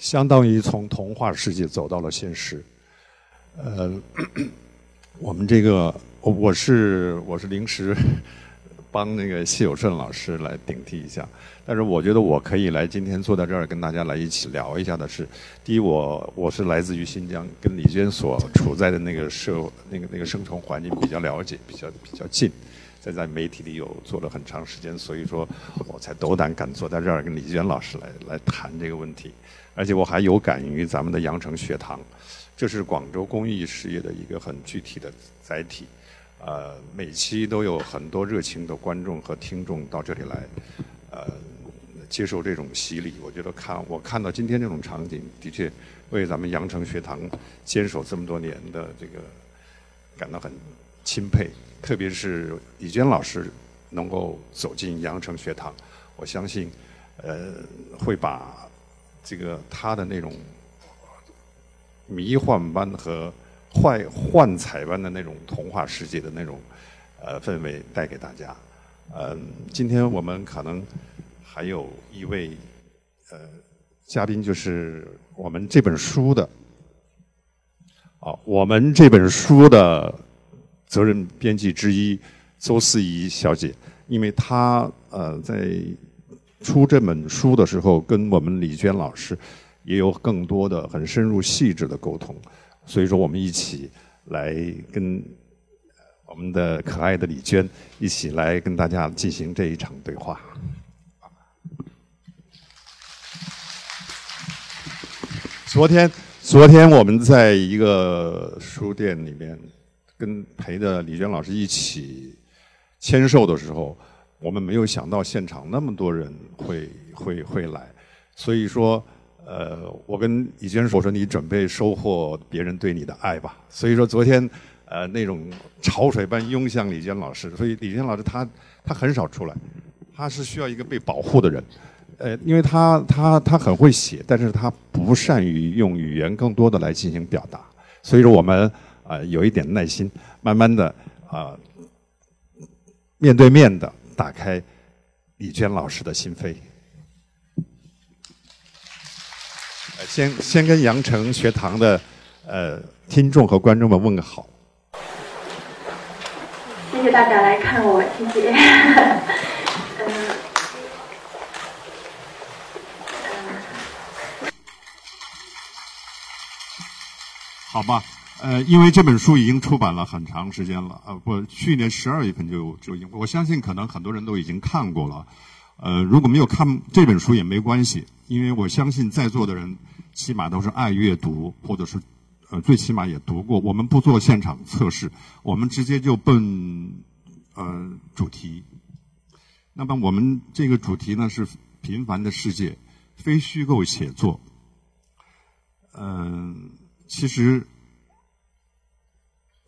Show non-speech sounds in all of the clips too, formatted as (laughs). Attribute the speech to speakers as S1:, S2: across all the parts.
S1: 相当于从童话世界走到了现实。呃，(coughs) 我们这个我我是我是临时帮那个谢有顺老师来顶替一下，但是我觉得我可以来今天坐在这儿跟大家来一起聊一下的是，第一我我是来自于新疆，跟李娟所处在的那个社那个那个生存环境比较了解，比较比较近。在在媒体里有做了很长时间，所以说我才斗胆敢坐在这儿跟李娟老师来来谈这个问题，而且我还有感于咱们的羊城学堂，这是广州公益事业的一个很具体的载体，呃，每期都有很多热情的观众和听众到这里来，呃，接受这种洗礼。我觉得看我看到今天这种场景，的确为咱们羊城学堂坚守这么多年的这个感到很钦佩。特别是李娟老师能够走进羊城学堂，我相信，呃，会把这个他的那种迷幻般和幻幻彩般的那种童话世界的那种呃氛围带给大家。嗯，今天我们可能还有一位呃嘉宾，就是我们这本书的，啊，我们这本书的。责任编辑之一周思怡小姐，因为她呃在出这本书的时候，跟我们李娟老师也有更多的很深入细致的沟通，所以说我们一起来跟我们的可爱的李娟一起来跟大家进行这一场对话。昨天，昨天我们在一个书店里面。跟陪着李娟老师一起签售的时候，我们没有想到现场那么多人会会会来，所以说，呃，我跟李娟说我说你准备收获别人对你的爱吧。所以说昨天，呃，那种潮水般涌向李娟老师，所以李娟老师她他很少出来，他是需要一个被保护的人，呃，因为他他他很会写，但是他不善于用语言更多的来进行表达，所以说我们。啊，有一点耐心，慢慢的啊，面对面的打开李娟老师的心扉。先先跟羊城学堂的呃听众和观众们问个好。
S2: 谢谢大家来看我，谢 (laughs) 谢。
S1: 好吧。呃，因为这本书已经出版了很长时间了，呃，不，去年十二月份就就，我相信可能很多人都已经看过了。呃，如果没有看这本书也没关系，因为我相信在座的人起码都是爱阅读，或者是呃最起码也读过。我们不做现场测试，我们直接就奔呃主题。那么我们这个主题呢是平凡的世界，非虚构写作。嗯，其实。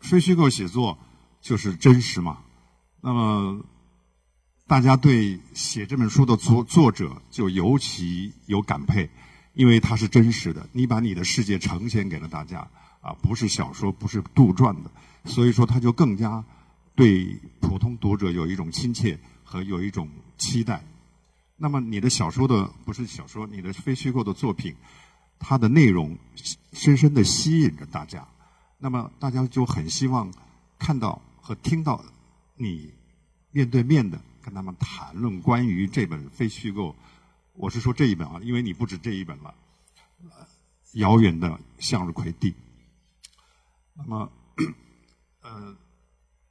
S1: 非虚构写作就是真实嘛？那么大家对写这本书的作作者就尤其有感佩，因为他是真实的。你把你的世界呈现给了大家啊，不是小说，不是杜撰的，所以说他就更加对普通读者有一种亲切和有一种期待。那么你的小说的不是小说，你的非虚构的作品，它的内容深深的吸引着大家。那么大家就很希望看到和听到你面对面的跟他们谈论关于这本非虚构，我是说这一本啊，因为你不止这一本了，遥远的向日葵地。那么，呃，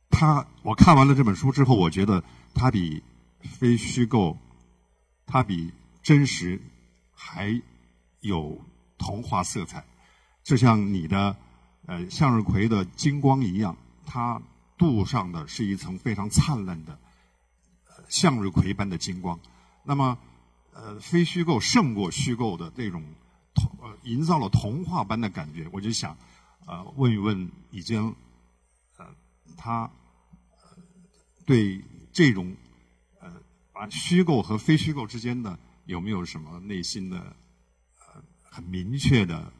S1: 他我看完了这本书之后，我觉得它比非虚构，它比真实还有童话色彩，就像你的。呃，向日葵的金光一样，它镀上的是一层非常灿烂的向日葵般的金光。那么，呃，非虚构胜过虚构的这种童，呃，营造了童话般的感觉。我就想，呃，问一问已经，呃，他对这种呃，把虚构和非虚构之间的有没有什么内心的呃很明确的？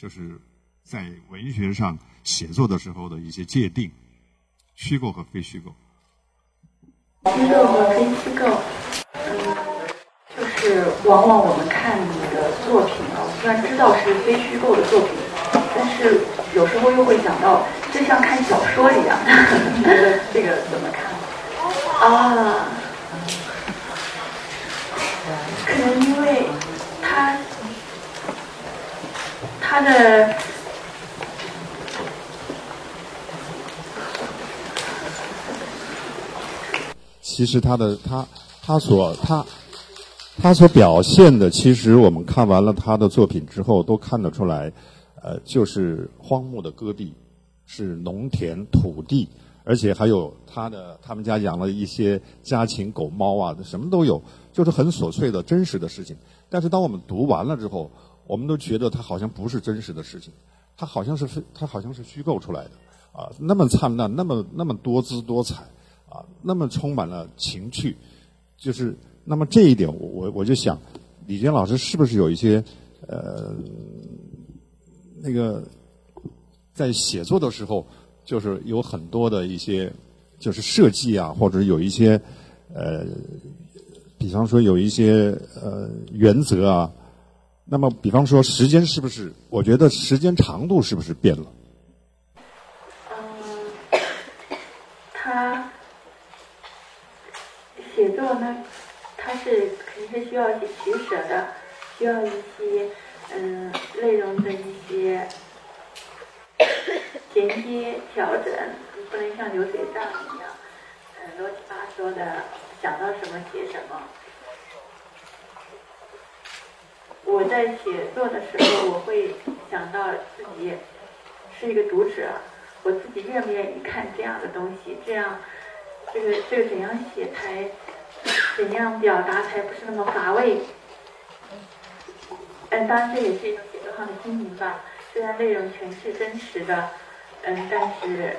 S1: 就是在文学上写作的时候的一些界定，虚构和非虚构。
S2: 虚构和非虚构，嗯，就是往往我们看你的作品啊，虽然知道是非虚构的作品，但是有时候又会想到，就像看小说一样。你觉得这个怎么看？啊，可能因为他他的。
S1: 其实他的他他所他他所表现的，其实我们看完了他的作品之后，都看得出来，呃，就是荒漠的戈壁，是农田土地，而且还有他的他们家养了一些家禽狗猫啊，什么都有，就是很琐碎的真实的事情。但是当我们读完了之后，我们都觉得它好像不是真实的事情，它好像是非它好像是虚构出来的啊，那么灿烂，那么那么多姿多彩。啊，那么充满了情趣，就是那么这一点，我我我就想，李娟老师是不是有一些呃那个在写作的时候，就是有很多的一些就是设计啊，或者有一些呃，比方说有一些呃原则啊，那么比方说时间是不是？我觉得时间长度是不是变了？
S2: 嗯，他。写作呢，它是肯定是需要一些取舍的，需要一些嗯内容的一些衔接调整，你不能像流水账一样，嗯乱七八糟的想到什么写什么。我在写作的时候，我会想到自己是一个读者，我自己愿不愿意看这样的东西，这样。这个这个怎样写才怎样表达才不是那么乏味？嗯，当然这也是一种写作上的经营吧。虽然内容全是真实的，嗯，但是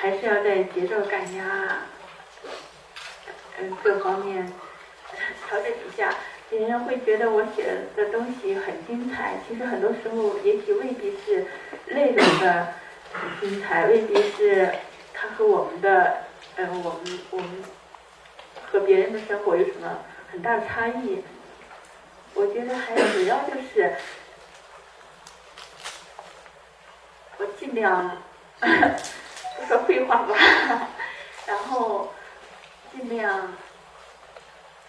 S2: 还是要在节奏感呀，嗯，各方面调整一下。别人会觉得我写的东西很精彩，其实很多时候也许未必是内容的精彩，未必是它和我们的。嗯，我们我们和别人的生活有什么很大的差异？我觉得还主要就是我尽量不 (laughs) 说废话吧，然后尽量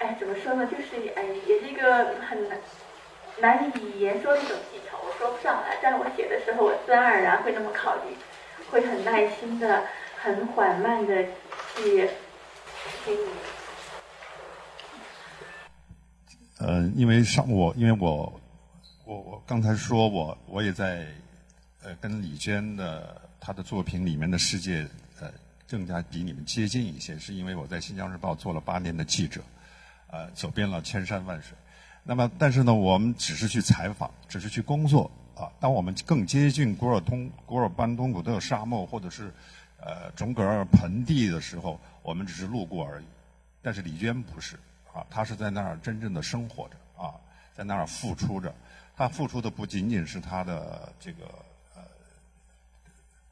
S2: 哎怎么说呢？就是哎也是一个很难难以言说的一种技巧，我说不上来。但是我写的时候，我自然而然会那么考虑，会很耐心的、很缓慢的。去听你。
S1: 呃，因为上我，因为我，我我刚才说我我也在呃跟李娟的她的作品里面的世界呃更加比你们接近一些，是因为我在《新疆日报》做了八年的记者，呃，走遍了千山万水。那么，但是呢，我们只是去采访，只是去工作啊。当我们更接近古尔通、古尔班通古特沙漠，或者是呃，种格尔盆地的时候，我们只是路过而已。但是李娟不是啊，她是在那儿真正的生活着啊，在那儿付出着。她付出的不仅仅是她的这个呃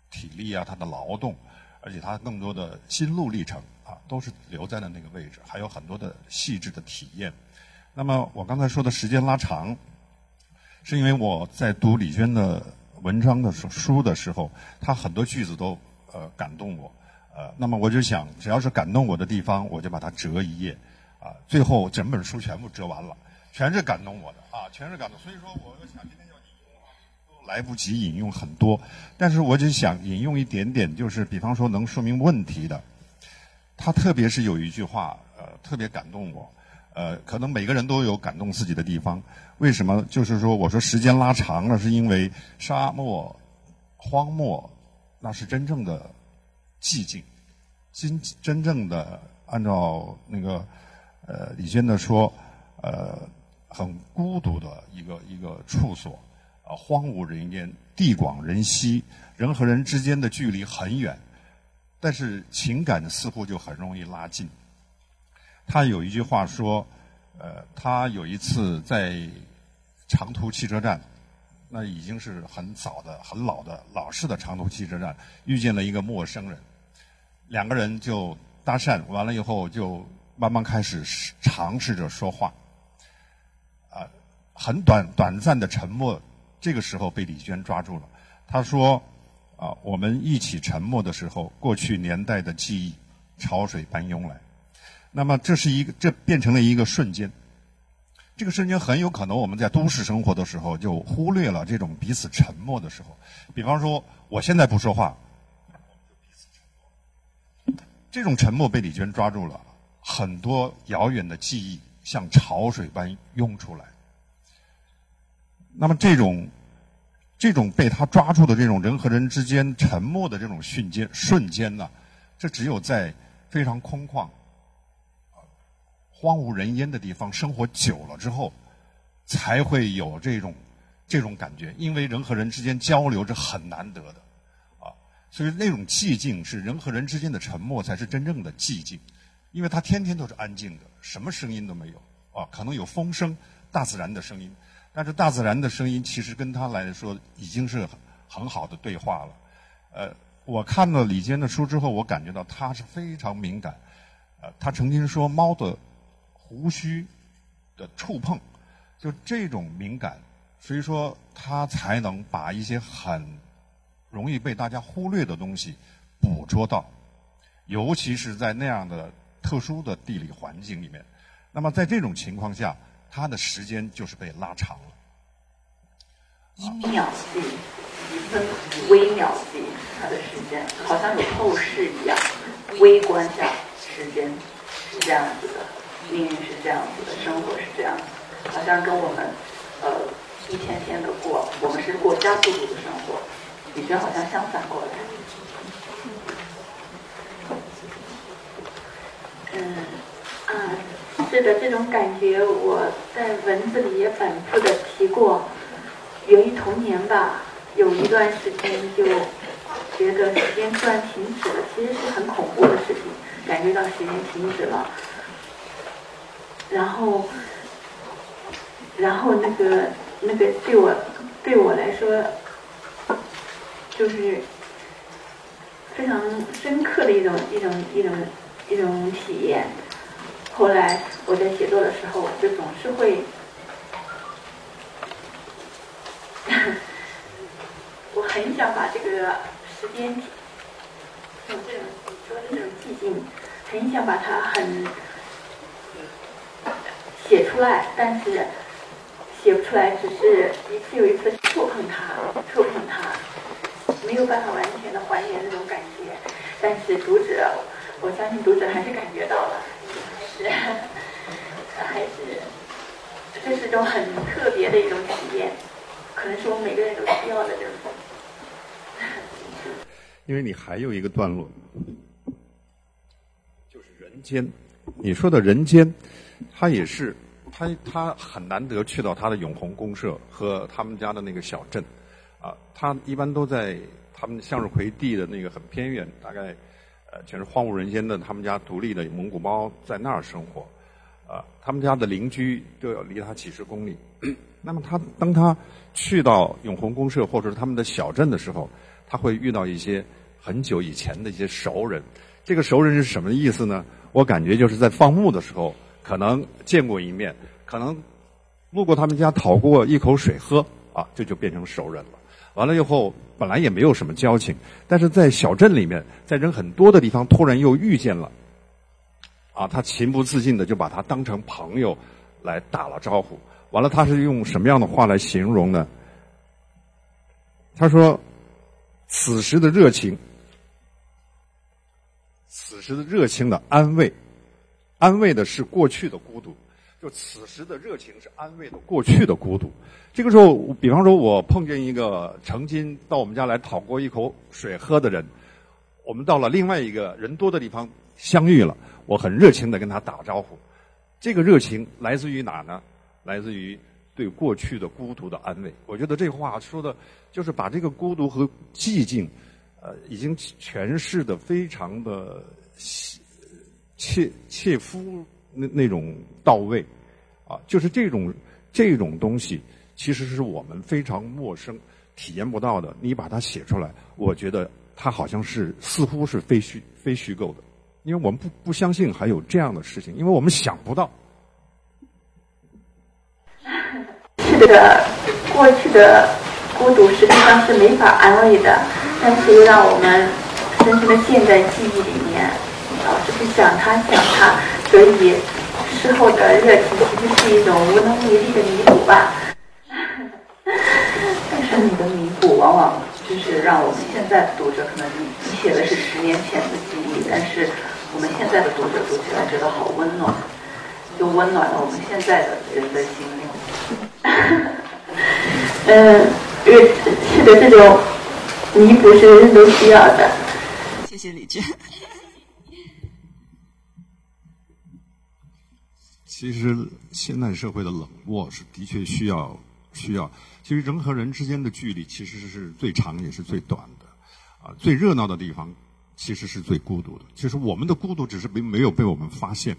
S1: 体力啊，她的劳动，而且他更多的心路历程啊，都是留在了那个位置，还有很多的细致的体验。那么我刚才说的时间拉长，是因为我在读李娟的文章的书的时候，她很多句子都。呃，感动我，呃，那么我就想，只要是感动我的地方，我就把它折一页，啊，最后整本书全部折完了，全是感动我的，啊，全是感动。所以说，我想今天，来不及引用很多，但是我就想引用一点点，就是比方说能说明问题的。他特别是有一句话，呃，特别感动我，呃，可能每个人都有感动自己的地方。为什么？就是说，我说时间拉长了，是因为沙漠、荒漠。那是真正的寂静，真真正的按照那个呃李娟的说，呃很孤独的一个一个处所，荒无人烟，地广人稀，人和人之间的距离很远，但是情感似乎就很容易拉近。他有一句话说，呃他有一次在长途汽车站。那已经是很早的、很老的老式的长途汽车站，遇见了一个陌生人，两个人就搭讪，完了以后就慢慢开始尝试着说话。很短短暂的沉默，这个时候被李娟抓住了。她说：“啊，我们一起沉默的时候，过去年代的记忆潮水般涌来。那么这是一个，这变成了一个瞬间。这个瞬间很有可能我们在都市生活的时候就忽略了这种彼此沉默的时候。比方说，我现在不说话，这种沉默被李娟抓住了，很多遥远的记忆像潮水般涌出来。那么这种。”这种被他抓住的这种人和人之间沉默的这种瞬间瞬间呢，这只有在非常空旷、荒无人烟的地方生活久了之后，才会有这种这种感觉。因为人和人之间交流是很难得的，啊，所以那种寂静是人和人之间的沉默才是真正的寂静，因为他天天都是安静的，什么声音都没有，啊，可能有风声，大自然的声音。但是大自然的声音其实跟他来说已经是很好的对话了。呃，我看了李坚的书之后，我感觉到他是非常敏感。呃，他曾经说猫的胡须的触碰，就这种敏感，所以说他才能把一些很容易被大家忽略的东西捕捉到，尤其是在那样的特殊的地理环境里面。那么在这种情况下。他的时间就是被拉长了，
S2: 一秒计、一分微秒计，它的时间好像有透视一样，微观下时间是这样子的，命运是这样子的，生活是这样子，好像跟我们呃一天天的过，我们是过加速度的生活，李娟好像相反过来，嗯啊。是的，这种感觉我在文字里也反复的提过，源于童年吧。有一段时间就觉得时间突然停止了，其实是很恐怖的事情，感觉到时间停止了。然后，然后那个那个对我对我来说，就是非常深刻的一种一种一种一种体验。后来我在写作的时候，我就总是会，(laughs) 我很想把这个时间，像这种你说的这种寂静，很想把它很写出来，但是写不出来，只是一次又一次触碰它，触碰它，没有办法完全的还原那种感觉。但是读者，我相信读者还是感觉到了。还是，(laughs) 这是种很特别的一种体验，可能是我们每个人都需要的这种。(laughs)
S1: 因为你还有一个段落，就是人间。你说的人间，他也是，他他很难得去到他的永红公社和他们家的那个小镇，啊，他一般都在他们向日葵地的那个很偏远，大概。呃，全是荒无人烟的，他们家独立的蒙古包在那儿生活，啊，他们家的邻居都要离他几十公里。(clears throat) 那么他当他去到永红公社或者是他们的小镇的时候，他会遇到一些很久以前的一些熟人。这个熟人是什么意思呢？我感觉就是在放牧的时候可能见过一面，可能路过他们家讨过一口水喝，啊，这就变成熟人了。完了以后，本来也没有什么交情，但是在小镇里面，在人很多的地方，突然又遇见了，啊，他情不自禁的就把他当成朋友来打了招呼。完了，他是用什么样的话来形容呢？他说：“此时的热情，此时的热情的安慰，安慰的是过去的孤独。”就此时的热情是安慰了过去的孤独。这个时候，比方说，我碰见一个曾经到我们家来讨过一口水喝的人，我们到了另外一个人多的地方相遇了，我很热情的跟他打招呼。这个热情来自于哪呢？来自于对过去的孤独的安慰。我觉得这话说的，就是把这个孤独和寂静，呃，已经诠释的非常的切切肤。那那种到位，啊，就是这种这种东西，其实是我们非常陌生、体验不到的。你把它写出来，我觉得它好像是似乎是非虚非虚构的，因为我们不不相信还有这样的事情，因为我们想不到。
S2: 是的过去的孤独实际上是没法安慰的，但是又让我们深深的陷在记忆里面，老是去想他想他，所以事后的热情其实是一种无能为力的弥补吧。(laughs)
S3: 但是你的弥补往往就是让我们现在的读者可能你写的是十年前的记忆，但是我们现在的读者读起来觉得好温暖。就温暖了我们现在的人的心灵。
S2: 嗯，(laughs) 是的，这种弥补是人人都需要的。
S4: 谢谢李娟。
S1: 其实现代社会的冷漠是的确需要需要。其实人和人之间的距离其实是最长也是最短的。啊，最热闹的地方其实是最孤独的。其实我们的孤独只是没没有被我们发现。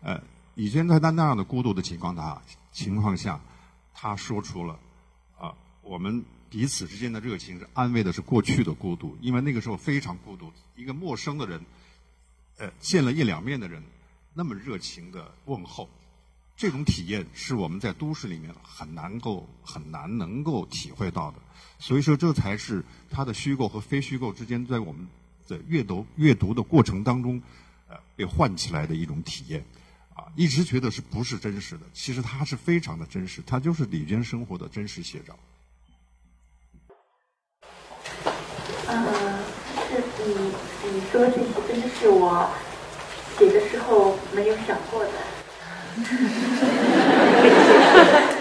S1: 呃。以前在那那样的孤独的情况下，情况下，他说出了啊，我们彼此之间的热情是安慰的是过去的孤独，因为那个时候非常孤独，一个陌生的人，呃，见了一两面的人，那么热情的问候，这种体验是我们在都市里面很难够很难能够体会到的，所以说这才是他的虚构和非虚构之间在我们的阅读阅读的过程当中，呃，被唤起来的一种体验。啊一直觉得是不是真实的？其实它是非常的真实，它就是李娟生活的真实写照。
S2: 嗯，是你你说这些真是我写的时候没有想过的。(laughs)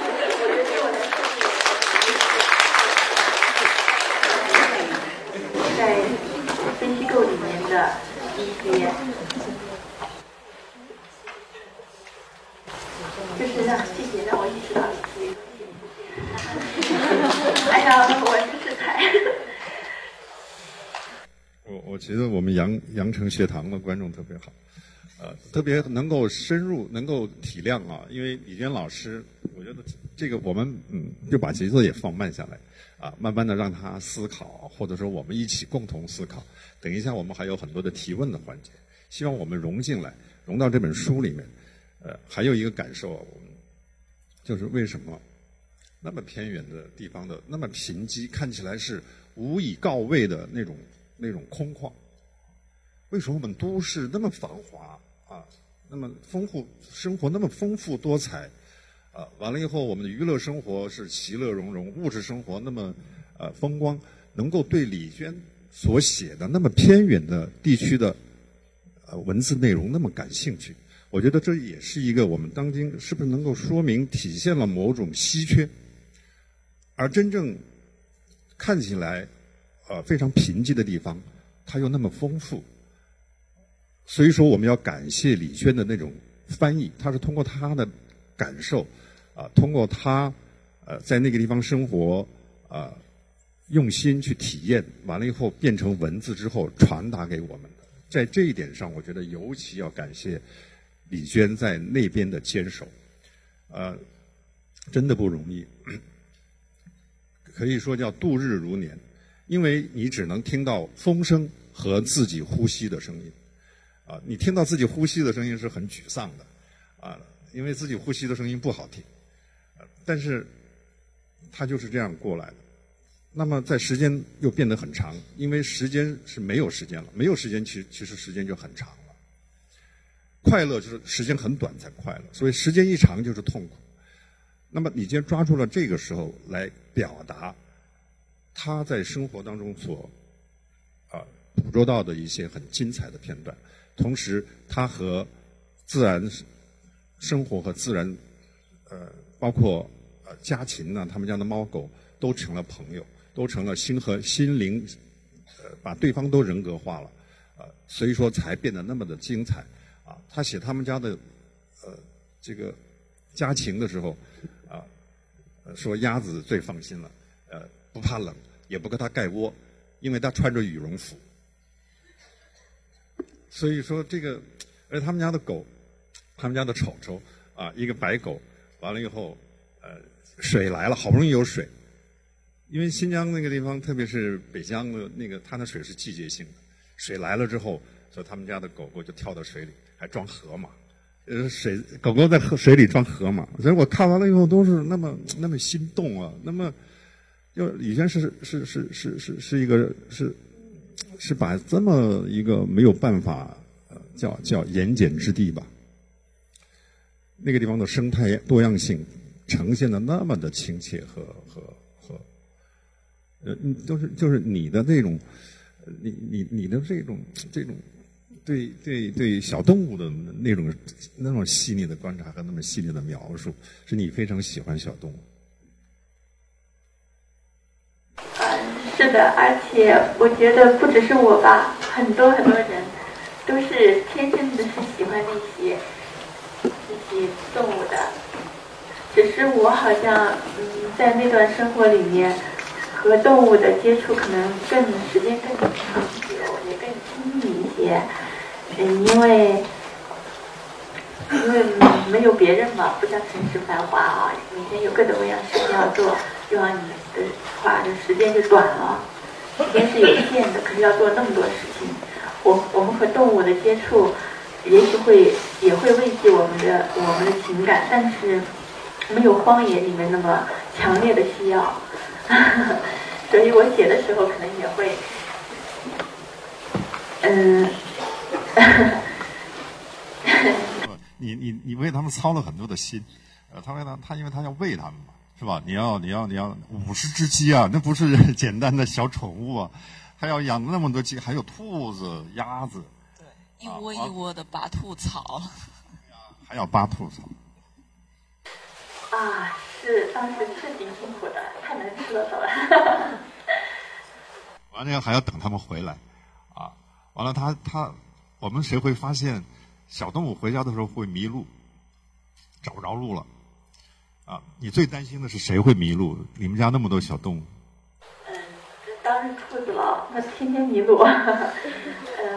S2: 在非虚构里面的一些。就是让谢谢让我意识到你是一个哎呀，我真是太……
S1: 我我觉得我们阳阳城学堂的观众特别好，呃，特别能够深入，能够体谅啊。因为李娟老师，我觉得这个我们嗯，就把节奏也放慢下来啊，慢慢的让他思考，或者说我们一起共同思考。等一下，我们还有很多的提问的环节，希望我们融进来，融到这本书里面。呃，还有一个感受，就是为什么那么偏远的地方的那么贫瘠，看起来是无以告慰的那种那种空旷？为什么我们都市那么繁华啊，那么丰富生活那么丰富多彩啊？完了以后，我们的娱乐生活是其乐融融，物质生活那么呃风光，能够对李娟所写的那么偏远的地区的呃文字内容那么感兴趣？我觉得这也是一个我们当今是不是能够说明体现了某种稀缺，而真正看起来呃非常贫瘠的地方，它又那么丰富。所以说，我们要感谢李娟的那种翻译，他是通过他的感受啊，通过他呃在那个地方生活啊，用心去体验，完了以后变成文字之后传达给我们的。在这一点上，我觉得尤其要感谢。李娟在那边的坚守，呃，真的不容易，(coughs) 可以说叫度日如年，因为你只能听到风声和自己呼吸的声音，啊，你听到自己呼吸的声音是很沮丧的，啊，因为自己呼吸的声音不好听，但是他就是这样过来的。那么在时间又变得很长，因为时间是没有时间了，没有时间，其其实时间就很长了。快乐就是时间很短才快乐，所以时间一长就是痛苦。那么你既然抓住了这个时候来表达他在生活当中所啊捕捉到的一些很精彩的片段，同时他和自然生活和自然呃包括呃家禽呢，他们家的猫狗都成了朋友，都成了心和心灵呃把对方都人格化了呃，所以说才变得那么的精彩。啊，他写他们家的呃这个家禽的时候，啊，说鸭子最放心了，呃，不怕冷，也不给它盖窝，因为它穿着羽绒服。所以说这个，而他们家的狗，他们家的丑丑啊，一个白狗，完了以后，呃，水来了，好不容易有水，因为新疆那个地方，特别是北疆的那个，它的水是季节性的，水来了之后，所以他们家的狗狗就跳到水里。还装河马，呃，水狗狗在河水里装河马，所以我看完了以后都是那么那么心动啊，那么就以前是是是是是是一个是是把这么一个没有办法呃叫叫盐碱之地吧，那个地方的生态多样性呈现的那么的亲切和和和呃，就是就是你的那种你你你的这种这种。对对对，小动物的那种那种细腻的观察和那么细腻的描述，是你非常喜欢小动物。
S2: 是的，而且我觉得不只是我吧，很多很多人都是天生的是喜欢那些那些动物的，只是我好像嗯，在那段生活里面和动物的接触可能更时间更长久，也更亲密一些。嗯，因为因为没有别人嘛，不像城市繁华啊，每天有各种各样事情要做，希望你的话，的时间就短了，时间是有限的，可是要做那么多事情。我我们和动物的接触，也许会也会慰藉我们的我们的情感，但是没有荒野里面那么强烈的需要，(laughs) 所以我写的时候可能也会，(laughs) 嗯。
S1: 你你你为他们操了很多的心，呃，他为他他因为他要喂他们嘛，是吧？你要你要你要五十只鸡啊，那不是 (laughs) 简单的小宠物啊，还要养那么多鸡，还有兔子、鸭子，
S4: 对，一窝一窝的拔兔草，(laughs)
S1: 还要拔兔草。
S2: 啊，是当时是挺辛苦的，太难吃了，走了。(laughs)
S1: 完了还要等他们回来，啊，完了他他。我们谁会发现小动物回家的时候会迷路，找不着路了？啊，你最担心的是谁会迷路？你们家那么多小动物。
S2: 嗯，当然兔子了，它天天迷路。嗯，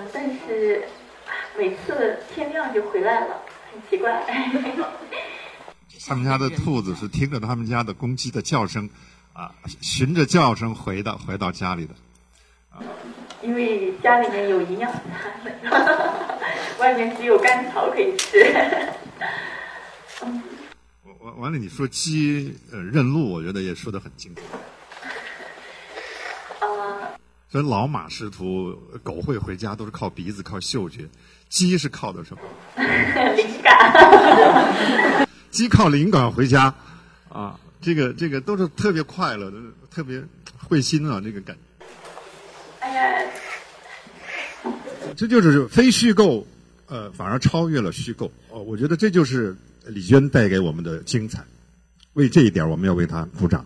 S2: (laughs) 但是每次天亮就回来了，很奇怪。(laughs)
S1: 他们家的兔子是听着他们家的公鸡的叫声，啊，循着叫声回到回到家里的。
S2: 因为家里面有营养餐，(laughs) 外面只有干草可以吃。
S1: 完完了，你说鸡呃认路，我觉得也说的很精准。
S2: 啊。
S1: 所以老马识途，狗会回家都是靠鼻子、靠嗅觉，鸡是靠的什么？(laughs)
S2: 灵感。
S1: 鸡靠灵感回家，啊，这个这个都是特别快乐的，特别会心啊，这个感。哎呀这就是非虚构，呃，反而超越了虚构。哦，我觉得这就是李娟带给我们的精彩。为这一点，我们要为她鼓掌。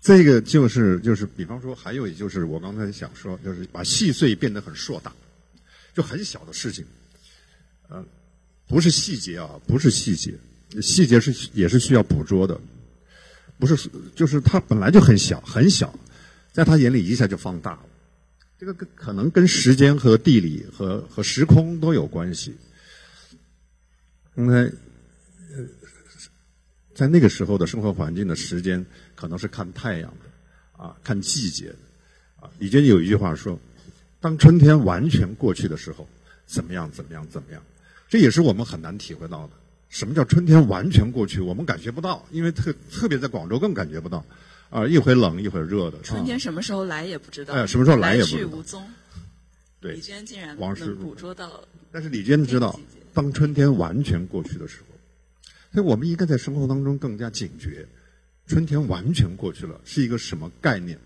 S1: 这个就是就是，比方说，还有就是我刚才想说，就是把细碎变得很硕大，就很小的事情，呃，不是细节啊，不是细节。细节是也是需要捕捉的，不是就是它本来就很小很小，在他眼里一下就放大了。这个跟可能跟时间和地理和和时空都有关系。刚才呃，在那个时候的生活环境的时间，可能是看太阳的啊，看季节的啊。李娟有一句话说：“当春天完全过去的时候，怎么样怎么样怎么样？”这也是我们很难体会到的。什么叫春天完全过去？我们感觉不到，因为特特别在广州更感觉不到，啊，一会冷一会热的。
S4: 春天什么时候来也不知道，
S1: 哎，什么时候来也不知道。
S4: 来去无踪。
S1: 对。
S4: 李娟竟然能捕捉到。
S1: 但是李娟知道，当春天完全过去的时候，所以我们应该在生活当中更加警觉。春天完全过去了是一个什么概念？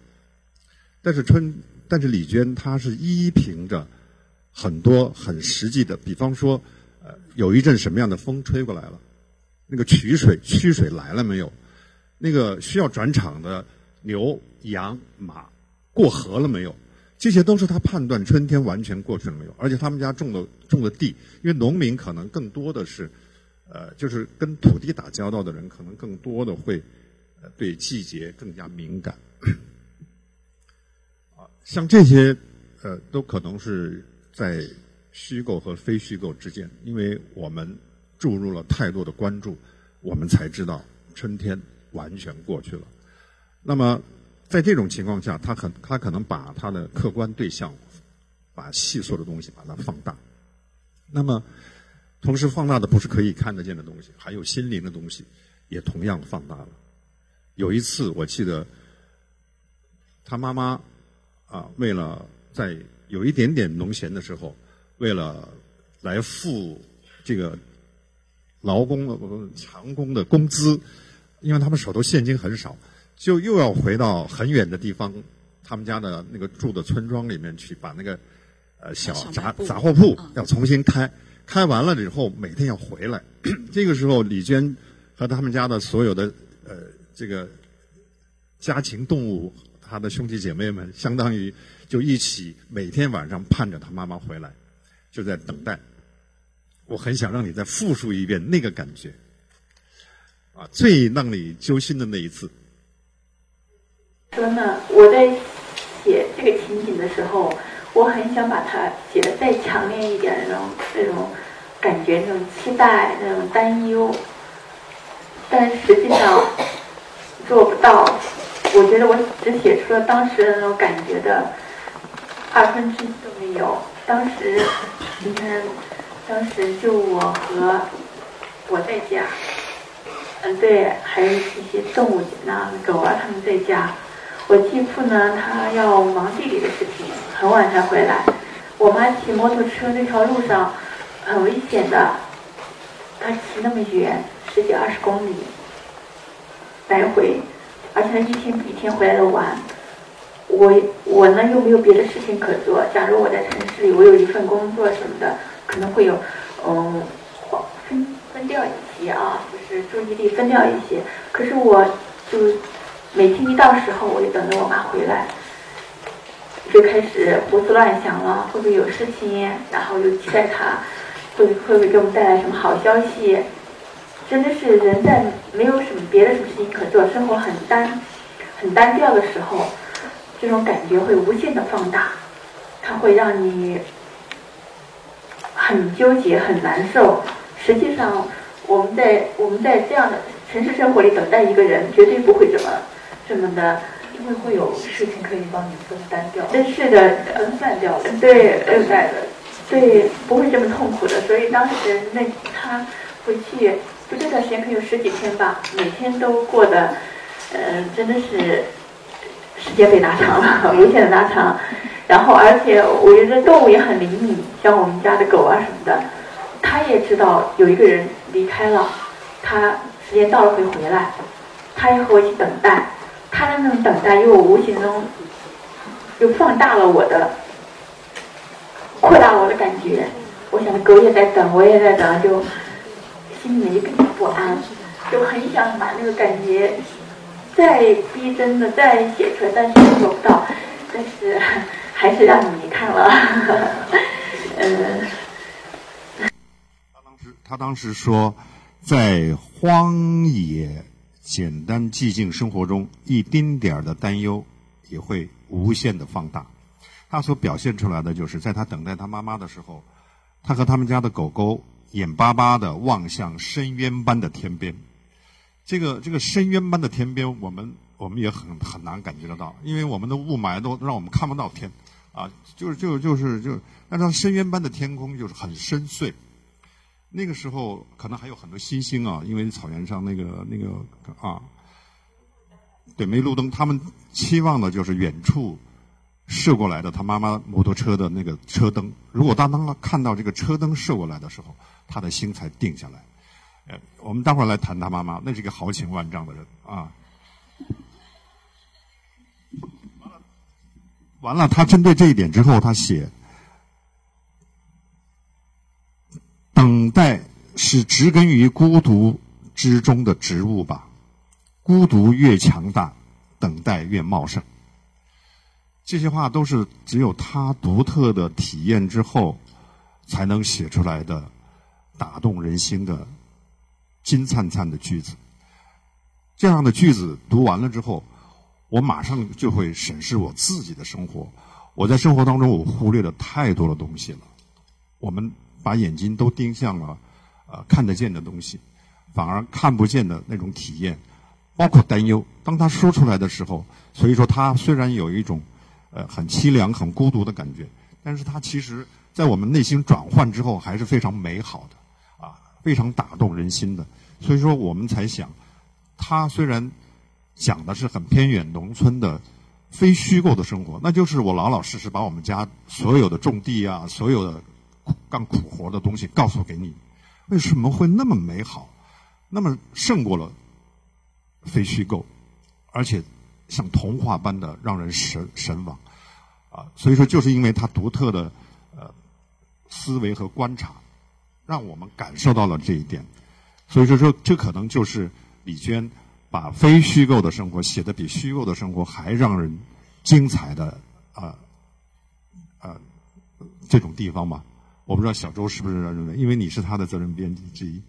S1: 但是春，但是李娟她是依凭着很多很实际的，比方说。呃有一阵什么样的风吹过来了？那个取水曲水来了没有？那个需要转场的牛羊马过河了没有？这些都是他判断春天完全过去了没有。而且他们家种的种的地，因为农民可能更多的是，呃，就是跟土地打交道的人，可能更多的会呃对季节更加敏感。啊，像这些呃，都可能是在。虚构和非虚构之间，因为我们注入了太多的关注，我们才知道春天完全过去了。那么，在这种情况下，他可他可能把他的客观对象，把细碎的东西把它放大。那么，同时放大的不是可以看得见的东西，还有心灵的东西，也同样放大了。有一次，我记得他妈妈啊，为了在有一点点农闲的时候，为了来付这个劳工的强工的工资，因为他们手头现金很少。就又要回到很远的地方，他们家的那个住的村庄里面去，把那个呃小杂杂货铺要重新开，开完了以后每天要回来。(clears throat) 这个时候，李娟和他们家的所有的呃这个家禽动物，他的兄弟姐妹们，相当于就一起每天晚上盼着他妈妈回来，就在等待。我很想让你再复述一遍那个感觉，啊，最让你揪心的那一次。
S2: 说呢，我在写这个情景的时候，我很想把它写的再强烈一点，那种那种感觉，那种期待，那种担忧，但实际上做不到。我觉得我只写出了当时的那种感觉的二分之一都没有。当时你看，当时就我和我在家，对，还有一些动物，那狗啊，他们在家。我继父呢，他要忙地里的事情，很晚才回来。我妈骑摩托车那条路上很危险的，她骑那么远，十几二十公里来回，而且她一天比一天回来的晚。我我呢又没有别的事情可做。假如我在城市里，我有一份工作什么的，可能会有嗯分分掉一些啊，就是注意力分掉一些。可是我就。每天一到时候，我就等着我妈回来，就开始胡思乱想了，会不会有事情？然后又期待她会会不会给我们带来什么好消息？真的是人在没有什么别的什么事情可做，生活很单很单调的时候，这种感觉会无限的放大，它会让你很纠结、很难受。实际上，我们在我们在这样的城市生活里等待一个人，绝对不会这么。这么的，
S3: 因为会有事情可以帮你分担掉，
S2: 真是的，
S3: 分散掉了，
S2: 对，分散的，对，不会这么痛苦的。所以当时那他回去，就这段时间可以有十几天吧，每天都过得，嗯，真的是时间被拉长了，(laughs) 无限的拉长。然后，而且我觉得动物也很灵敏，像我们家的狗啊什么的，他也知道有一个人离开了，他时间到了会回来，他也和我一起等待。他的那种等待，又无形中又放大了我的，扩大了我的感觉。我想，狗也在等，我也在等，就心里面就更不安，就很想把那个感觉再逼真的再写出来，但是做不到。但是还是让你看了，嗯。(laughs)
S1: 他当时，说，在荒野。简单寂静生活中一丁点儿的担忧也会无限的放大。他所表现出来的就是，在他等待他妈妈的时候，他和他们家的狗狗眼巴巴的望向深渊般的天边。这个这个深渊般的天边，我们我们也很很难感觉得到，因为我们的雾霾都让我们看不到天啊，就是就就是就，那它深渊般的天空就是很深邃。那个时候可能还有很多星星啊，因为草原上那个那个啊，对，没路灯。他们期望的就是远处射过来的他妈妈摩托车的那个车灯。如果当他看到这个车灯射过来的时候，他的心才定下来。呃，我们待会儿来谈他妈妈，那是一个豪情万丈的人啊。完了，完了，他针对这一点之后，他写。等待是植根于孤独之中的植物吧，孤独越强大，等待越茂盛。这些话都是只有他独特的体验之后，才能写出来的，打动人心的金灿灿的句子。这样的句子读完了之后，我马上就会审视我自己的生活。我在生活当中，我忽略了太多的东西了。我们。把眼睛都盯向了，呃，看得见的东西，反而看不见的那种体验，包括担忧。当他说出来的时候，所以说他虽然有一种呃很凄凉、很孤独的感觉，但是他其实在我们内心转换之后，还是非常美好的，啊，非常打动人心的。所以说，我们才想，他虽然讲的是很偏远农村的非虚构的生活，那就是我老老实实把我们家所有的种地啊，所有的干苦活的东西告诉给你，为什么会那么美好，那么胜过了非虚构，而且像童话般的让人神神往啊！所以说，就是因为他独特的呃思维和观察，让我们感受到了这一点。所以说，说这可能就是李娟把非虚构的生活写的比虚构的生活还让人精彩的啊啊这种地方吧。我不知道小周是不是这样认为，因为你是他的责任编辑之一。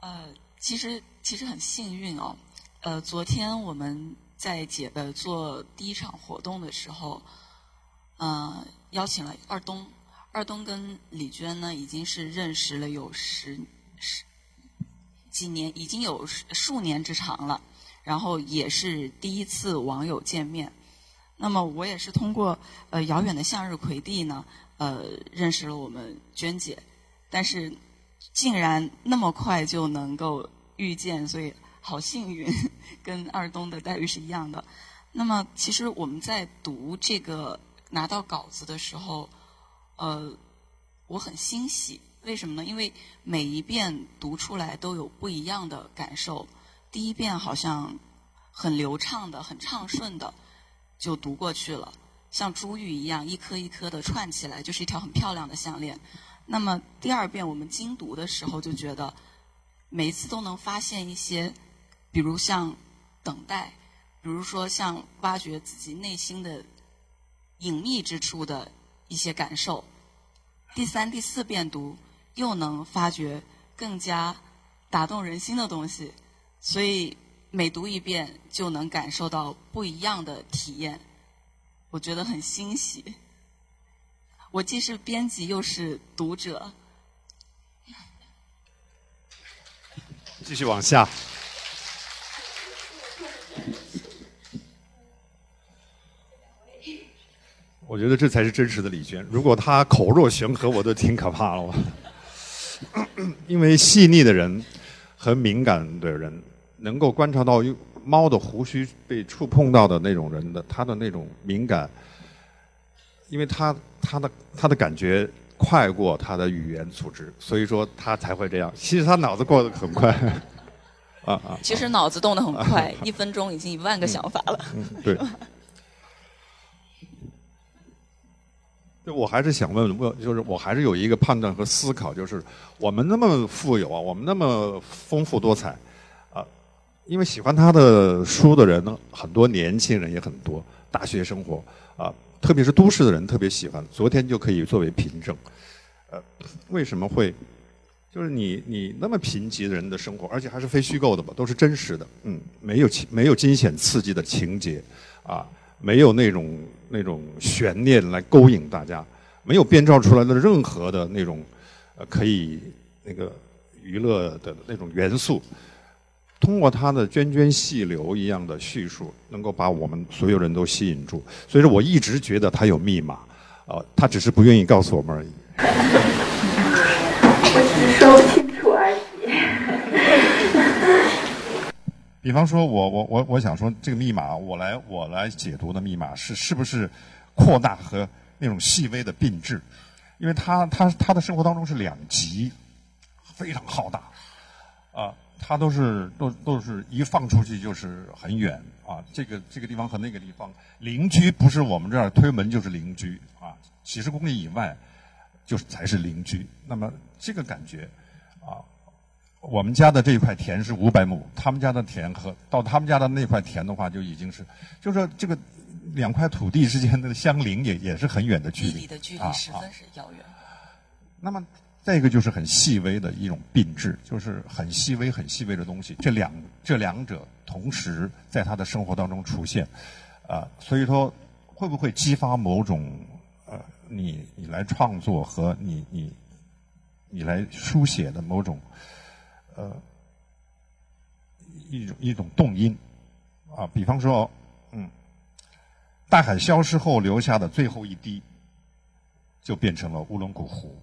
S4: 呃，其实其实很幸运哦。呃，昨天我们在解呃做第一场活动的时候，呃，邀请了二东，二东跟李娟呢已经是认识了有十十。几年已经有数年之长了，然后也是第一次网友见面。那么我也是通过呃遥远的向日葵地呢，呃认识了我们娟姐，但是竟然那么快就能够遇见，所以好幸运，(laughs) 跟二东的待遇是一样的。那么其实我们在读这个拿到稿子的时候，呃，我很欣喜。为什么呢？因为每一遍读出来都有不一样的感受。第一遍好像很流畅的、很畅顺的就读过去了，像珠玉一样一颗一颗的串起来，就是一条很漂亮的项链。那么第二遍我们精读的时候，就觉得每一次都能发现一些，比如像等待，比如说像挖掘自己内心的隐秘之处的一些感受。第三、第四遍读。又能发掘更加打动人心的东西，所以每读一遍就能感受到不一样的体验，我觉得很欣喜。我既是编辑又是读者。
S1: 继续往下。我觉得这才是真实的李娟。如果她口若悬河，我都挺可怕了。因为细腻的人和敏感的人，能够观察到猫的胡须被触碰到的那种人的他的那种敏感，因为他他的他的感觉快过他的语言组织，所以说他才会这样。其实他脑子过得很快，(laughs) 啊啊！
S4: 其实脑子动得很快，一分钟已经一万个想法了。
S1: 嗯，对。我还是想问问，就是我还是有一个判断和思考，就是我们那么富有啊，我们那么丰富多彩，啊，因为喜欢他的书的人呢，很多年轻人也很多，大学生活啊，特别是都市的人特别喜欢。昨天就可以作为凭证，呃，为什么会？就是你你那么贫瘠的人的生活，而且还是非虚构的吧，都是真实的，嗯，没有情没有惊险刺激的情节，啊。没有那种那种悬念来勾引大家，没有编造出来的任何的那种呃可以那个娱乐的那种元素。通过他的涓涓细流一样的叙述，能够把我们所有人都吸引住。所以说我一直觉得他有密码，啊，他只是不愿意告诉我们而已。
S2: 我只说不清楚而已。
S1: 比方说，我我我我想说，这个密码我来我来解读的密码是是不是扩大和那种细微的并置？因为他他他的生活当中是两极，非常浩大，啊，他都是都都是一放出去就是很远啊，这个这个地方和那个地方邻居不是我们这儿推门就是邻居啊，几十公里以外就是才是邻居。那么这个感觉啊。我们家的这一块田是五百亩，他们家的田和到他们家的那块田的话，就已经是，就是说这个两块土地之间的相邻也也是很远的距离，
S4: 地理的距离十分是遥远。
S1: 那么再一个就是很细微的一种并置，就是很细微、很细微的东西，这两这两者同时在他的生活当中出现，啊，所以说会不会激发某种呃，你你来创作和你你你来书写的某种。呃，一种一种动因啊，比方说，嗯，大海消失后留下的最后一滴，就变成了乌伦古湖。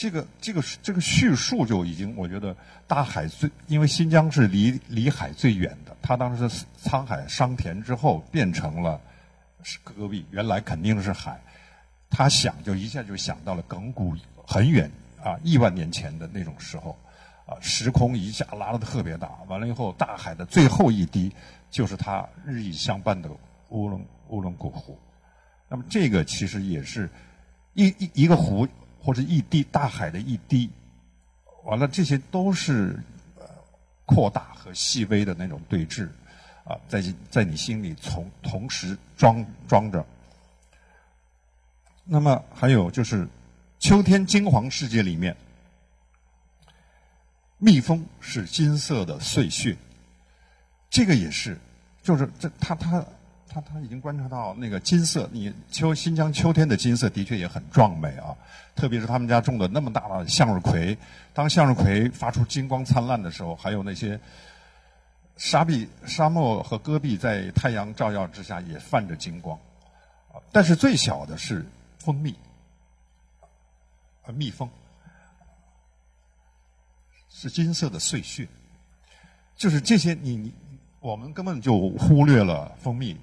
S1: 这个这个这个叙述就已经，我觉得大海最，因为新疆是离离海最远的，它当时沧海桑田之后变成了是戈壁，原来肯定是海，他想就一下就想到了亘古很远啊亿万年前的那种时候。啊，时空一下拉的特别大，完了以后，大海的最后一滴就是他日益相伴的乌伦乌伦古湖。那么这个其实也是一一一个湖或者一滴大海的一滴，完了这些都是呃扩大和细微的那种对峙啊，在在你心里从同时装装着。那么还有就是秋天金黄世界里面。蜜蜂是金色的碎屑，这个也是，就是这他他他他已经观察到那个金色，你秋新疆秋天的金色的确也很壮美啊，特别是他们家种的那么大的向日葵，当向日葵发出金光灿烂的时候，还有那些沙壁、沙漠和戈壁在太阳照耀之下也泛着金光，但是最小的是蜂蜜，啊，蜜蜂。是金色的碎屑，就是这些，你你我们根本就忽略了蜂蜜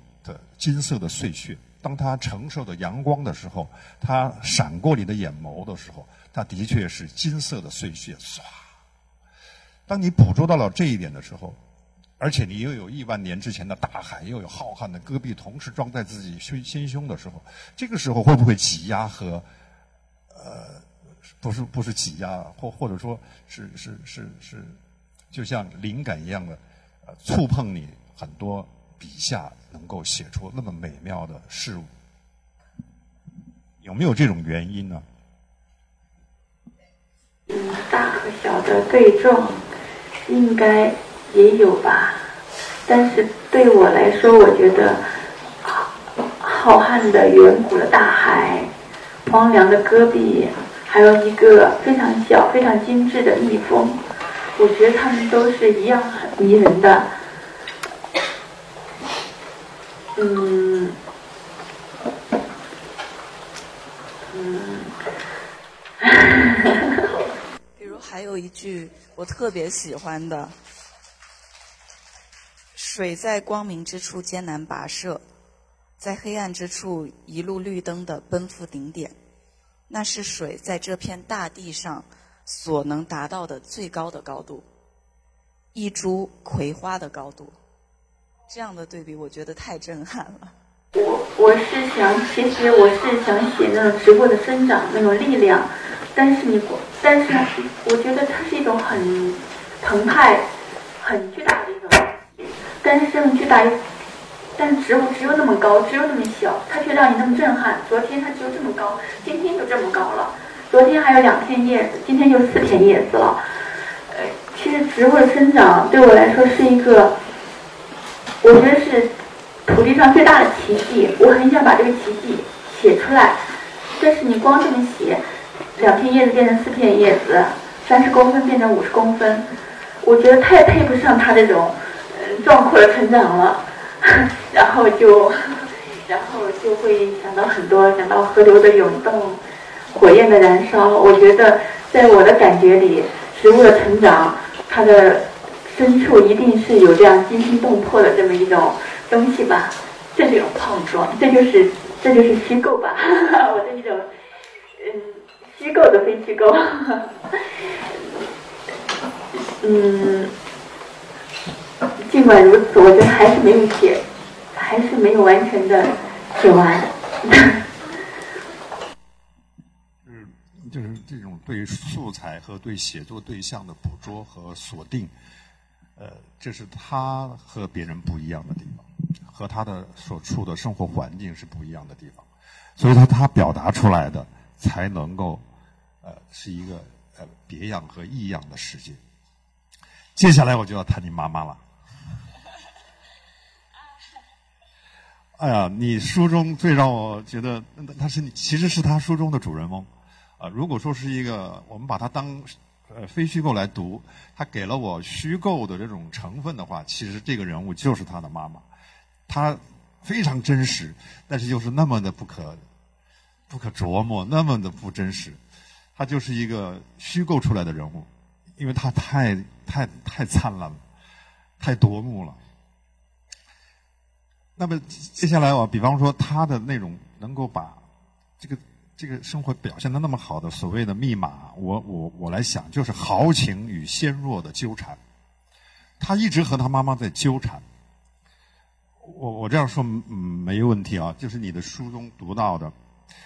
S1: 金色的碎屑。当它承受的阳光的时候，它闪过你的眼眸的时候，它的确是金色的碎屑。唰！当你捕捉到了这一点的时候，而且你又有亿万年之前的大海，又有浩瀚的戈壁，同时装在自己胸心胸的时候，这个时候会不会挤压和呃？不是不是挤压，或或者说是是是是，就像灵感一样的，呃，触碰你很多笔下能够写出那么美妙的事物，有没有这种原因呢？
S2: 嗯，大和小的对撞应该也有吧，但是对我来说，我觉得浩瀚的远古的大海，荒凉的戈壁。还有一个非常小、非常精致的蜜蜂，我觉得它们都是一样很迷人的。嗯，(laughs)
S4: 比如还有一句我特别喜欢的：“水在光明之处艰难跋涉，在黑暗之处一路绿灯的奔赴顶点。”那是水在这片大地上所能达到的最高的高度，一株葵花的高度。这样的对比，我觉得太震撼了。
S2: 我我是想，其实我是想写那种植物的生长那种力量，但是你，但是我觉得它是一种很澎湃、很巨大的一种，但是这种巨大。但植物只有那么高，只有那么小，它却让你那么震撼。昨天它只有这么高，今天就这么高了。昨天还有两片叶子，今天就四片叶子了。呃，其实植物的生长对我来说是一个，我觉得是土地上最大的奇迹。我很想把这个奇迹写出来，但是你光这么写，两片叶子变成四片叶子，三十公分变成五十公分，我觉得太配不上它这种壮阔的成长了。(laughs) 然后就，然后就会想到很多，想到河流的涌动，火焰的燃烧。我觉得，在我的感觉里，植物的成长，它的深处一定是有这样惊心动魄的这么一种东西吧。这是一种碰撞，这就是这就是虚构吧。(laughs) 我的一种，嗯，虚构的非虚构。(laughs) 嗯。尽管如此，我觉得还是没有写，还是没有完全的写完。(laughs)
S1: 嗯，就是这种对素材和对写作对象的捕捉和锁定，呃，这是他和别人不一样的地方，和他的所处的生活环境是不一样的地方，所以他他表达出来的才能够，呃，是一个呃别样和异样的世界。接下来我就要谈你妈妈了。哎呀，你书中最让我觉得，他是你其实是他书中的主人翁，啊，如果说是一个我们把他当呃非虚构来读，他给了我虚构的这种成分的话，其实这个人物就是他的妈妈，他非常真实，但是又是那么的不可不可琢磨，那么的不真实，他就是一个虚构出来的人物，因为他太太太灿烂了，太夺目了。那么接下来啊，比方说他的那种能够把这个这个生活表现的那么好的所谓的密码，我我我来想，就是豪情与纤弱的纠缠。他一直和他妈妈在纠缠。我我这样说嗯没问题啊，就是你的书中读到的，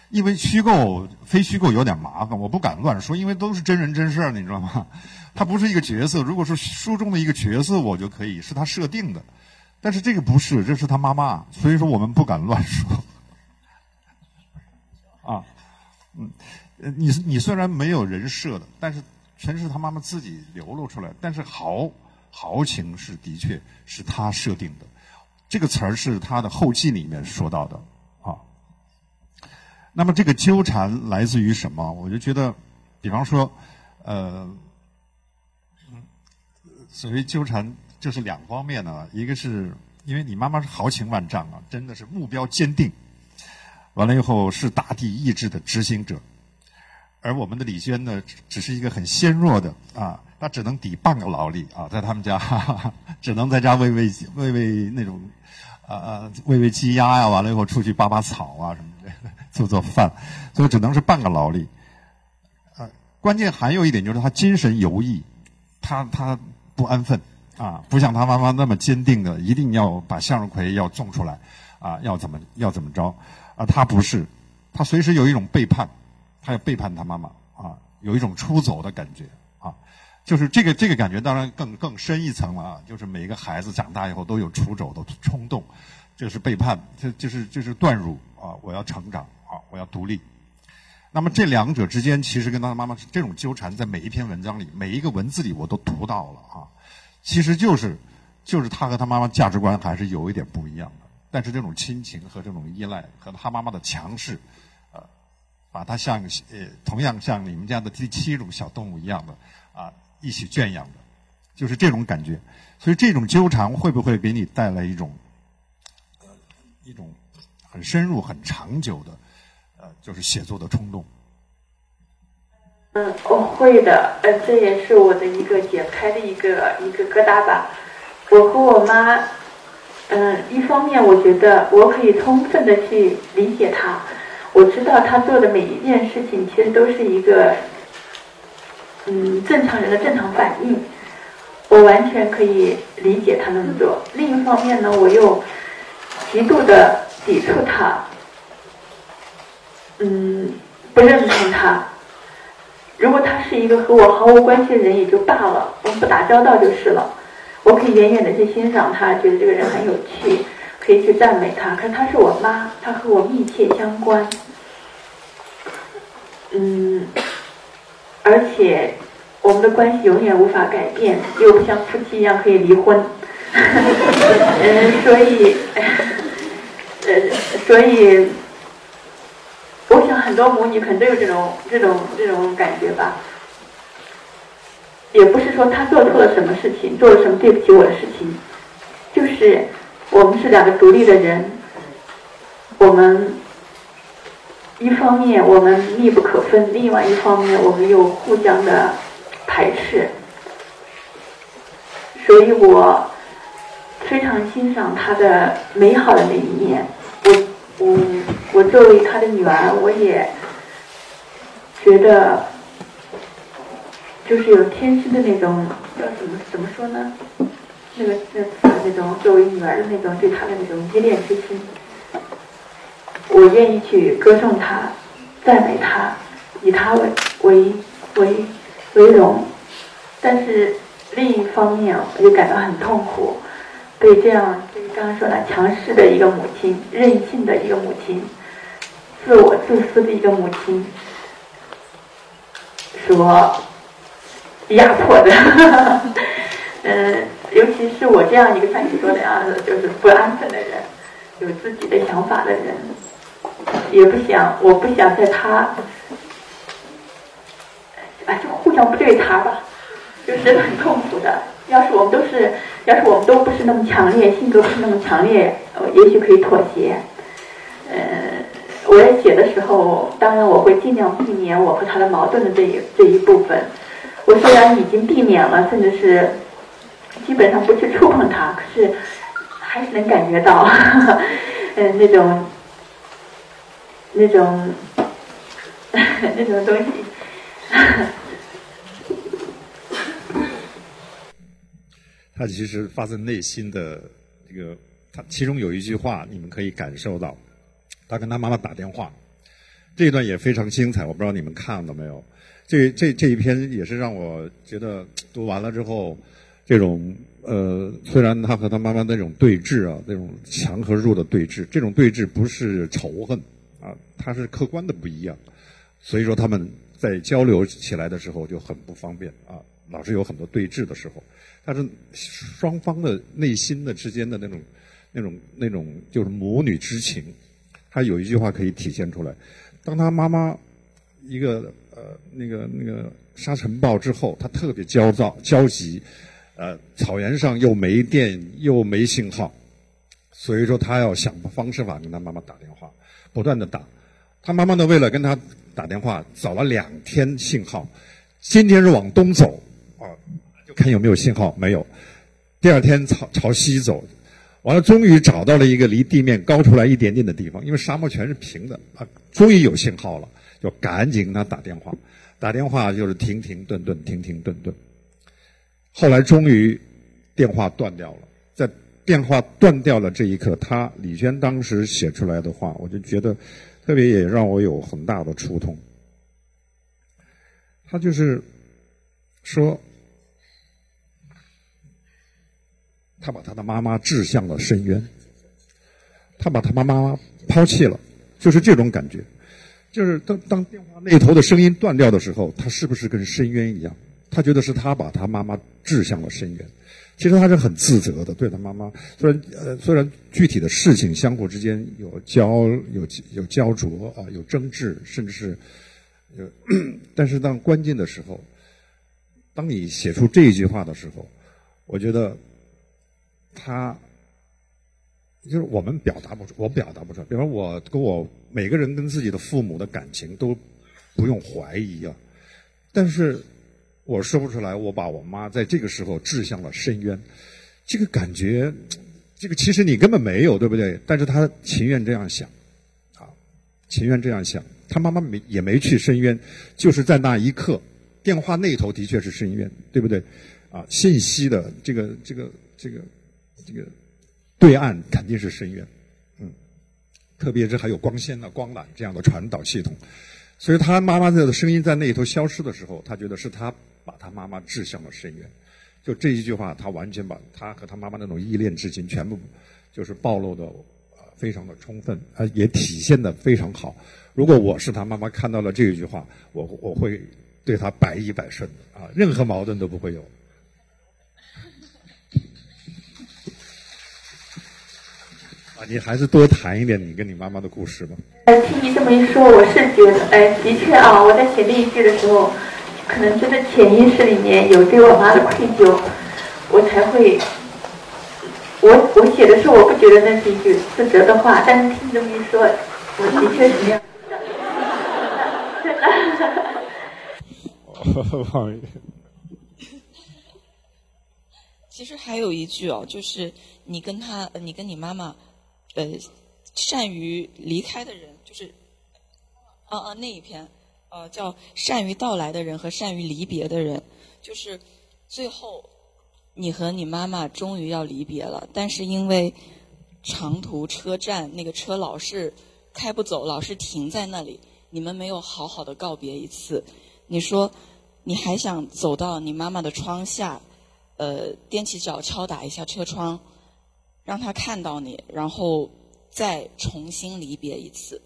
S1: 因为虚构非虚构有点麻烦，我不敢乱说，因为都是真人真事儿，你知道吗？(laughs) 他不是一个角色，如果是书中的一个角色，我就可以是他设定的。但是这个不是，这是他妈妈，所以说我们不敢乱说。啊，嗯，你你虽然没有人设的，但是全是他妈妈自己流露出来。但是豪豪情是的确是他设定的，这个词儿是他的后记里面说到的啊。那么这个纠缠来自于什么？我就觉得，比方说，呃，所谓纠缠。就是两方面呢，一个是因为你妈妈是豪情万丈啊，真的是目标坚定，完了以后是大地意志的执行者，而我们的李娟呢，只是一个很纤弱的啊，她只能抵半个劳力啊，在他们家哈哈 (laughs) 只能在家喂喂喂喂那种啊啊喂喂鸡鸭呀，完了以后出去拔拔草啊什么的，做做饭，所以只能是半个劳力。呃，关键还有一点就是他精神犹豫，他他不安分。啊，不像他妈妈那么坚定的，一定要把向日葵要种出来，啊，要怎么要怎么着，啊，他不是，他随时有一种背叛，他要背叛他妈妈，啊，有一种出走的感觉，啊，就是这个这个感觉当然更更深一层了啊，就是每一个孩子长大以后都有出走的冲动，这是背叛，这就是就是断乳啊，我要成长啊，我要独立，那么这两者之间其实跟他妈妈这种纠缠，在每一篇文章里，每一个文字里我都读到了啊。其实就是，就是他和他妈妈价值观还是有一点不一样的，但是这种亲情和这种依赖和他妈妈的强势，呃，把他像呃同样像你们家的第七种小动物一样的啊一起圈养的，就是这种感觉。所以这种纠缠会不会给你带来一种，呃一种很深入、很长久的，呃，就是写作的冲动？
S2: 嗯，我会的，呃，这也是我的一个解开的一个一个疙瘩吧。我和我妈，嗯，一方面我觉得我可以充分的去理解他，我知道他做的每一件事情其实都是一个，嗯，正常人的正常反应，我完全可以理解他那么做。另一方面呢，我又极度的抵触他，嗯，不认同他。如果他是一个和我毫无关系的人，也就罢了，我们不打交道就是了。我可以远远的去欣赏他，觉得这个人很有趣，可以去赞美他。可是他是我妈，他和我密切相关，嗯，而且我们的关系永远无法改变，又不像夫妻一样可以离婚。嗯，(laughs) 所以，呃，所以。我想很多母女可能都有这种这种这种感觉吧，也不是说他做错了什么事情，做了什么对不起我的事情，就是我们是两个独立的人，我们一方面我们密不可分，另外一方面我们又互相的排斥，所以我非常欣赏他的美好的那一面，我。我，我作为他的女儿，我也觉得就是有天生的那种叫怎么怎么说呢？那个那那种作为女儿的那种对他的那种依恋之心，我愿意去歌颂他，赞美他，以他为为为为荣。但是另一方面，我就感到很痛苦。被这样，就是刚刚说的强势的一个母亲，任性的一个母亲，自我自私的一个母亲，所压迫的，嗯，(laughs) 尤其是我这样一个像你说的样子，就是不安分的人，有自己的想法的人，也不想，我不想在他，啊，就互相不对他吧，就是很痛苦的。要是我们都是，要是我们都不是那么强烈，性格不是那么强烈，呃，也许可以妥协。嗯，我在写的时候，当然我会尽量避免我和他的矛盾的这一这一部分。我虽然已经避免了，甚至是基本上不去触碰它，可是还是能感觉到，嗯，(laughs) 那种那种 (laughs) 那种东西。
S1: 他其实发自内心的这个，他其中有一句话，你们可以感受到，他跟他妈妈打电话，这一段也非常精彩，我不知道你们看了没有？这这这一篇也是让我觉得读完了之后，这种呃，虽然他和他妈妈那种对峙啊，那种强和弱的对峙，这种对峙不是仇恨啊，它是客观的不一样，所以说他们在交流起来的时候就很不方便啊，老是有很多对峙的时候。但是双方的内心的之间的那种、那种、那种，就是母女之情。他有一句话可以体现出来：当他妈妈一个那个那个沙尘暴之后，他特别焦躁、焦急。呃，草原上又没电又没信号，所以说他要想方设法跟他妈妈打电话，不断的打。他妈妈呢，为了跟他打电话，找了两天信号。今天是往东走啊。看有没有信号，没有。第二天朝朝西走，完了，终于找到了一个离地面高出来一点点的地方，因为沙漠全是平的啊，终于有信号了，就赶紧跟他打电话。打电话就是停停顿顿，停停顿顿。后来终于电话断掉了，在电话断掉了这一刻，他李娟当时写出来的话，我就觉得特别也让我有很大的触痛。他就是说。他把他的妈妈掷向了深渊，他把他妈妈抛弃了，就是这种感觉。就是当当电话那头的声音断掉的时候，他是不是跟深渊一样？他觉得是他把他妈妈掷向了深渊。其实他是很自责的，对他妈妈。虽然呃，虽然具体的事情相互之间有交有有焦灼啊，有争执，甚至是有，但是当关键的时候，当你写出这一句话的时候，我觉得。他就是我们表达不出，我表达不出来。比方我跟我每个人跟自己的父母的感情都不用怀疑啊，但是我说不出来。我把我妈在这个时候掷向了深渊，这个感觉，这个其实你根本没有，对不对？但是他情愿这样想，啊，情愿这样想。他妈妈没也没去深渊，就是在那一刻，电话那头的确是深渊，对不对？啊，信息的这个这个这个。这个对岸肯定是深渊，嗯，特别是还有光纤的光缆这样的传导系统，所以他妈妈的声音在那里头消失的时候，他觉得是他把他妈妈掷向了深渊。就这一句话，他完全把他和他妈妈那种依恋之情全部就是暴露的非常的充分，啊，也体现的非常好。如果我是他妈妈，看到了这一句话，我我会对他百依百顺啊，任何矛盾都不会有。你还是多谈一点你跟你妈妈的故事吧。
S2: 呃，听你这么一说，我是觉得，哎，的确啊，我在写那一句的时候，可能真的潜意识里面有对我妈的愧疚，我才会，我我写的时候，我不觉得那是一句自责的话，但是听你这么一说，我的确是这样。(laughs)
S4: 其实还有一句哦，就是你跟他，你跟你妈妈。呃，善于离开的人，就是，啊啊那一篇，呃，叫善于到来的人和善于离别的人，就是最后你和你妈妈终于要离别了，但是因为长途车站那个车老是开不走，老是停在那里，你们没有好好的告别一次。你说你还想走到你妈妈的窗下，呃，踮起脚敲打一下车窗。让他看到你，然后再重新离别一次，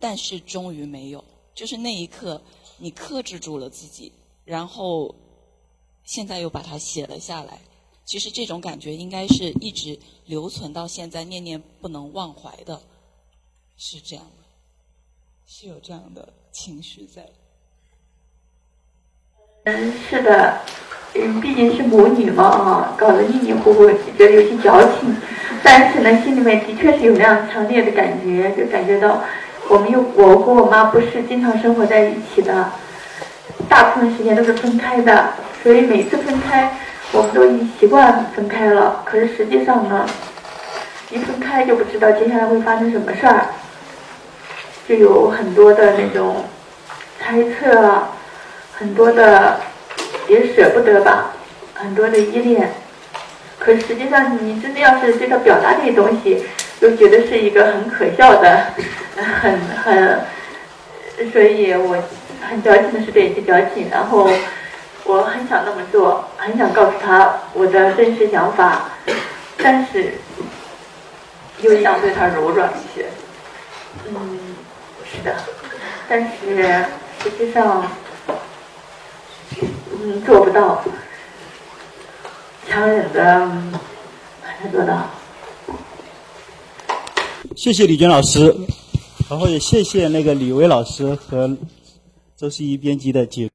S4: 但是终于没有。就是那一刻，你克制住了自己，然后现在又把它写了下来。其实这种感觉应该是一直留存到现在，念念不能忘怀的，是这样的，是有这样的情绪在。
S2: 嗯，是的，嗯，毕竟是母女嘛，啊，搞得迷迷糊糊，觉得有些矫情。但是呢，心里面的确是有那样强烈的感觉，就感觉到我们又我和我妈不是经常生活在一起的，大部分时间都是分开的，所以每次分开，我们都已经习惯分开了。可是实际上呢，一分开就不知道接下来会发生什么事儿，就有很多的那种猜测，很多的也舍不得吧，很多的依恋。可实际上，你真的要是对他表达这些东西，又觉得是一个很可笑的，很很，所以我很矫情的是这些矫情，然后我很想那么做，很想告诉他我的真实想法，但是
S3: 又想对他柔软一些。
S2: 嗯，是的，但是实际上，嗯，做不到。强忍的很难做到。
S5: 谢谢李娟老师，然后也谢谢那个李薇老师和周希怡编辑的解。